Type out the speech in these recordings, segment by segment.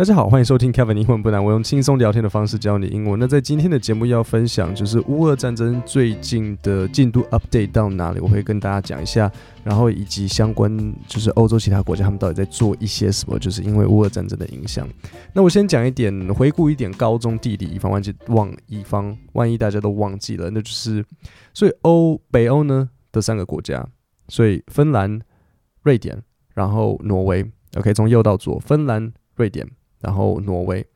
大家好，欢迎收听 Kevin 英文不难，我用轻松聊天的方式教你英文。那在今天的节目要分享就是乌俄战争最近的进度 update 到哪里，我会跟大家讲一下，然后以及相关就是欧洲其他国家他们到底在做一些什么，就是因为乌俄战争的影响。那我先讲一点，回顾一点高中地理，以防万一忘以防万一大家都忘记了，那就是所以欧北欧呢的三个国家，所以芬兰、瑞典，然后挪威。OK，从右到左，芬兰、瑞典。然后挪威，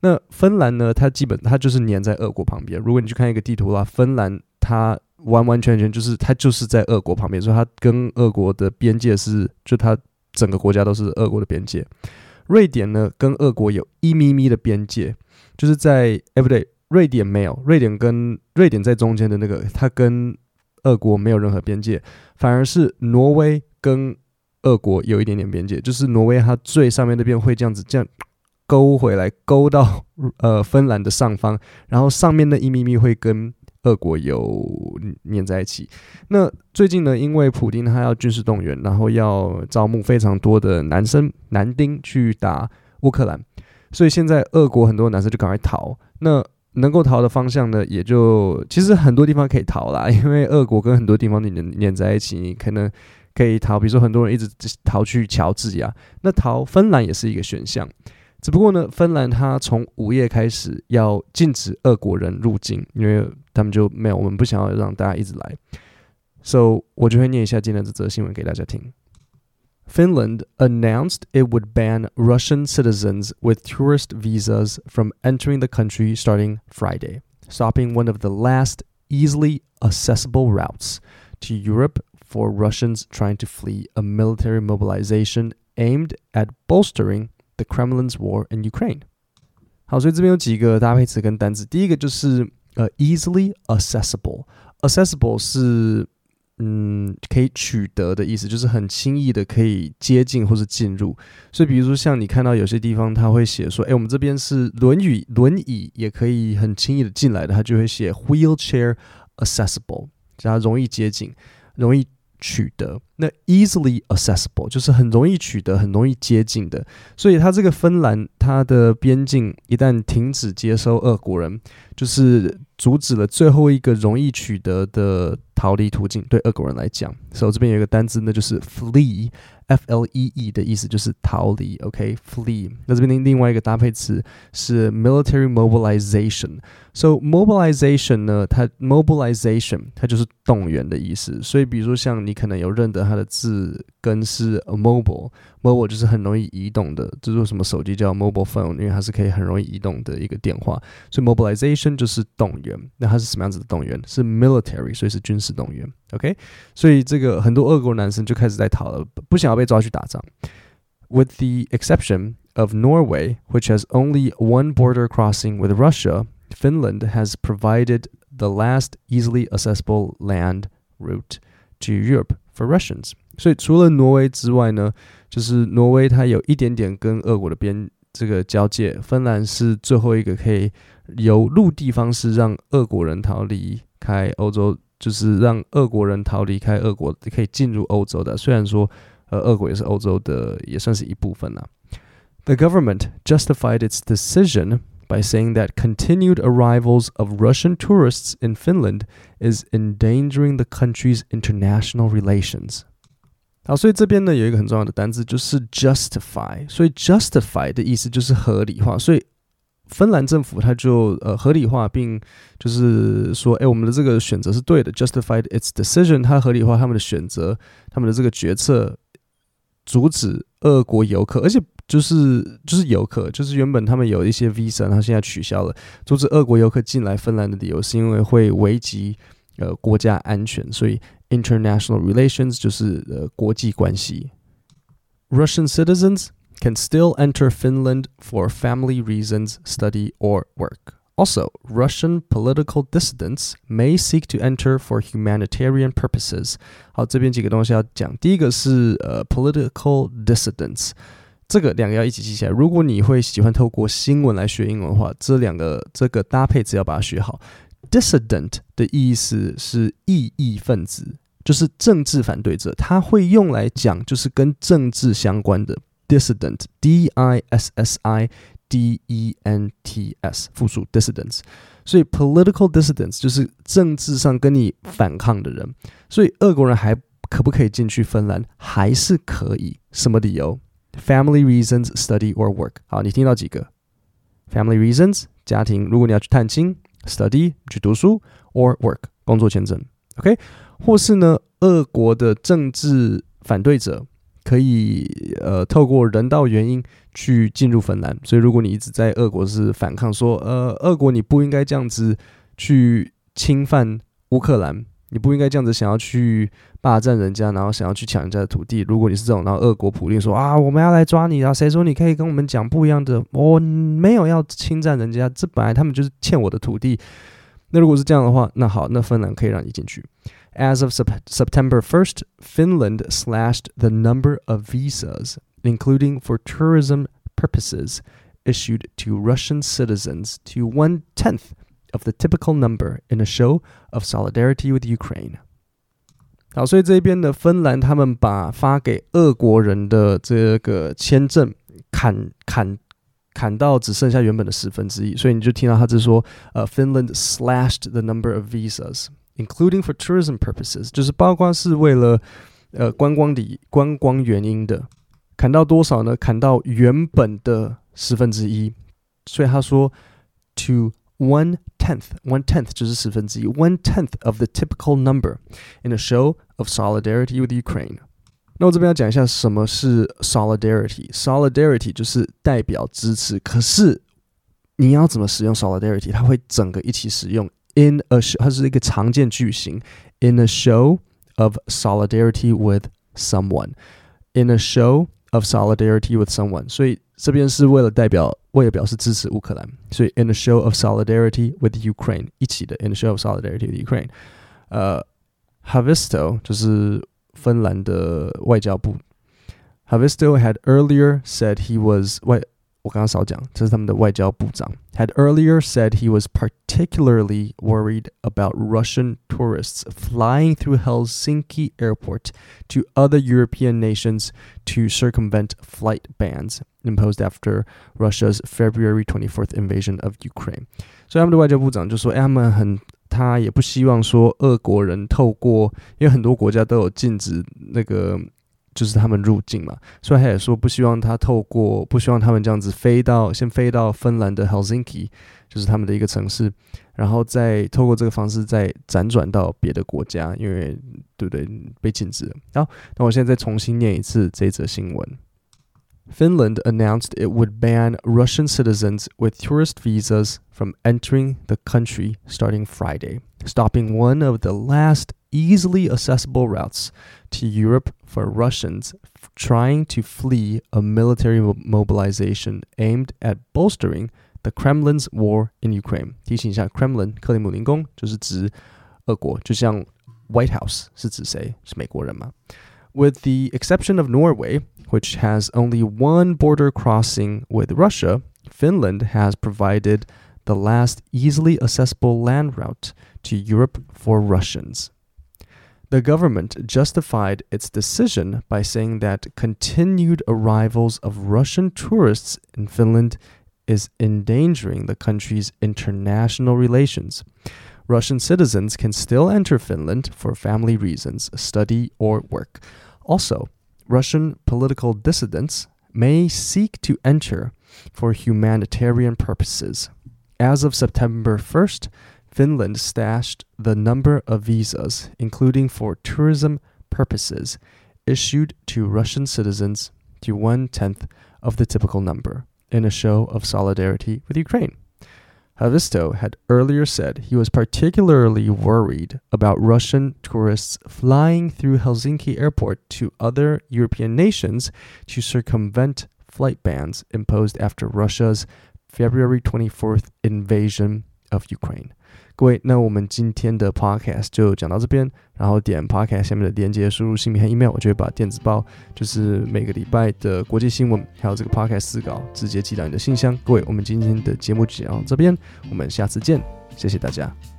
那芬兰呢？它基本它就是粘在俄国旁边。如果你去看一个地图的话，芬兰它完完全全就是它就是在俄国旁边，所以它跟俄国的边界是，就它整个国家都是俄国的边界。瑞典呢，跟俄国有一咪咪的边界，就是在哎不对，瑞典没有，瑞典跟瑞典在中间的那个，它跟俄国没有任何边界，反而是挪威跟俄国有一点点边界，就是挪威它最上面那边会这样子这样。勾回来，勾到 呃芬兰的上方，然后上面的一咪咪会跟俄国有粘在一起。那最近呢，因为普丁他要军事动员，然后要招募非常多的男生男丁去打乌克兰，所以现在俄国很多男生就赶快逃。那能够逃的方向呢，也就其实很多地方可以逃啦，因为俄国跟很多地方粘粘在一起，你可能可以逃。比如说很多人一直逃去乔治亚，那逃芬兰也是一个选项。只不过呢，芬兰它从五月开始要禁止俄国人入境，因为他们就没有，我们不想要让大家一直来。So 我就会念一下今天这则新闻给大家听。Finland announced it would ban Russian citizens with tourist visas from entering the country starting Friday, stopping one of the last easily accessible routes to Europe for Russians trying to flee a military mobilization aimed at bolstering The Kremlin's war in Ukraine。好，所以这边有几个搭配词跟单词。第一个就是呃，easily accessible。accessible 是嗯可以取得的意思，就是很轻易的可以接近或是进入。所以比如说像你看到有些地方他会写说，哎，我们这边是轮椅，轮椅也可以很轻易的进来的，他就会写 wheelchair accessible，加容易接近，容易。取得那 easily accessible 就是很容易取得、很容易接近的，所以它这个芬兰它的边境一旦停止接收俄国人，就是阻止了最后一个容易取得的逃离途径。对俄国人来讲，所以这边有一个单字，那就是 flee。F L E E 的意思就是逃离，OK，flee。那这边另另外一个搭配词是 military mobilization。So mobilization 呢，它 mobilization 它就是动员的意思。所以比如说像你可能有认得它的字根是 mobile，mobile 就是很容易移动的，就是什么手机叫 mobile phone，因为它是可以很容易移动的一个电话。所以 mobilization 就是动员。那它是什么样子的动员？是 military，所以是军事动员。OK，所以这个很多俄国男生就开始在逃了，不想要被抓去打仗。With the exception of Norway, which has only one border crossing with Russia, Finland has provided the last easily accessible land route to Europe for Russians. 所以除了挪威之外呢，就是挪威它有一点点跟俄国的边这个交界，芬兰是最后一个可以由陆地方式让俄国人逃离开欧洲就是让俄国人逃离开俄国，可以进入欧洲的。虽然说，呃，俄国也是欧洲的，也算是一部分啦。The government justified its decision by saying that continued arrivals of Russian tourists in Finland is endangering the country's international relations. 好，所以这边呢有一个很重要的单字，就是 justify。所以 justify 的意思就是合理化。所以芬兰政府它就呃合理化，并就是说，哎，我们的这个选择是对的，justified its decision，它合理化他们的选择，他们的这个决策，阻止俄国游客，而且就是就是游客，就是原本他们有一些 visa，然后现在取消了，阻止俄国游客进来芬兰的理由是因为会危及呃国家安全，所以 international relations 就是呃国际关系，Russian citizens。can still enter Finland for family reasons, study, or work. Also, Russian political dissidents may seek to enter for humanitarian purposes. 好，这边几个东西要讲。第一个是呃，political dissidents，这个两个要一起记起来。如果你会喜欢透过新闻来学英文的话，这两个这个搭配只要把它学好。 Dissident 的意思是异议分子，就是政治反对者，它会用来讲就是跟政治相关的。dissident，D I S S I D E N T S，复数 dissidents。所以 political dissidents 就是政治上跟你反抗的人。所以俄国人还可不可以进去芬兰？还是可以。什么理由？Family reasons, study or work。好，你听到几个？Family reasons，家庭。如果你要去探亲，study 去读书，or work 工作签证。OK，或是呢，俄国的政治反对者。可以呃透过人道原因去进入芬兰，所以如果你一直在俄国是反抗，说呃俄国你不应该这样子去侵犯乌克兰，你不应该这样子想要去霸占人家，然后想要去抢人家的土地。如果你是这种，然后俄国普令说啊我们要来抓你啊，谁说你可以跟我们讲不一样的？我没有要侵占人家，这本来他们就是欠我的土地。那如果是这样的话，那好，那芬兰可以让你进去。As of September 1st, Finland slashed the number of visas, including for tourism purposes, issued to Russian citizens to one tenth of the typical number in a show of solidarity with Ukraine. 好，所以这边的芬兰，他们把发给俄国人的这个签证砍砍砍到只剩下原本的十分之一，所以你就听到他是说，呃，Finland slashed the number of visas。including for tourism purposes，就是包括是为了呃观光的观光原因的，砍到多少呢？砍到原本的十分之一。所以他说，to one tenth，one tenth 就是十分之一，one tenth of the typical number in a show of solidarity with Ukraine。那我这边要讲一下什么是 solidarity。solidarity 就是代表支持，可是你要怎么使用 solidarity？它会整个一起使用。in a show，它是一个常见句型。In a show of solidarity with someone. In a show of solidarity with someone. so in a show of solidarity with Ukraine 一起的 in a show of solidarity with Ukraine，呃，Haavisto 就是芬兰的外交部，Haavisto had earlier said he was 外我刚刚少讲，这是他们的外交部长 had earlier said he was particularly worried about Russian tourists flying through Helsinki airport to other European nations to circumvent flight bans imposed after Russia's February 24th invasion of Ukraine。所以他们的外交部长就说，哎，他们很。他也不希望说俄国人透过，因为很多国家都有禁止那个 就是他们入境嘛，所以他也说不希望他透过，不希望他们这样子飞到，先飞到芬兰的 Helsinki，就是他们的一个城市，然后再透过这个方式再辗转到别的国家，因为对不对？被禁止了。好，那我现在再重新念一次这则新闻。Finland announced it would ban Russian citizens with tourist visas from entering the country starting Friday, stopping one of the last easily accessible routes to Europe for Russians trying to flee a military mobilization aimed at bolstering the Kremlin's war in Ukraine。提醒一下，Kremlin 克里姆林宫就是指俄国，就像 White House 是指谁？是美国人嘛 ？With the exception of Norway, which has only one border crossing with Russia, Finland has provided the last easily accessible land route to Europe for Russians. The government justified its decision by saying that continued arrivals of Russian tourists in Finland is endangering the country's international relations. Russian citizens can still enter Finland for family reasons, study, or work. Also, Russian political dissidents may seek to enter for humanitarian purposes. As of September 1st, Finland stashed the number of visas, including for tourism purposes, issued to Russian citizens to one tenth of the typical number, in a show of solidarity with Ukraine. Haavisto had earlier said he was particularly worried about Russian tourists flying through Helsinki airport to other European nations to circumvent flight bans imposed after Russia's February 24th invasion of Ukraine. 各位，那我们今天的 podcast 就讲到这边，然后点 podcast 下面的连接，输入姓名和 email，我就会把电子报，就是每个礼拜的国际新闻，还有这个 podcast 四稿，直接寄到你的信箱。各位，我们今天的节目就讲到这边，我们下次见，谢谢大家。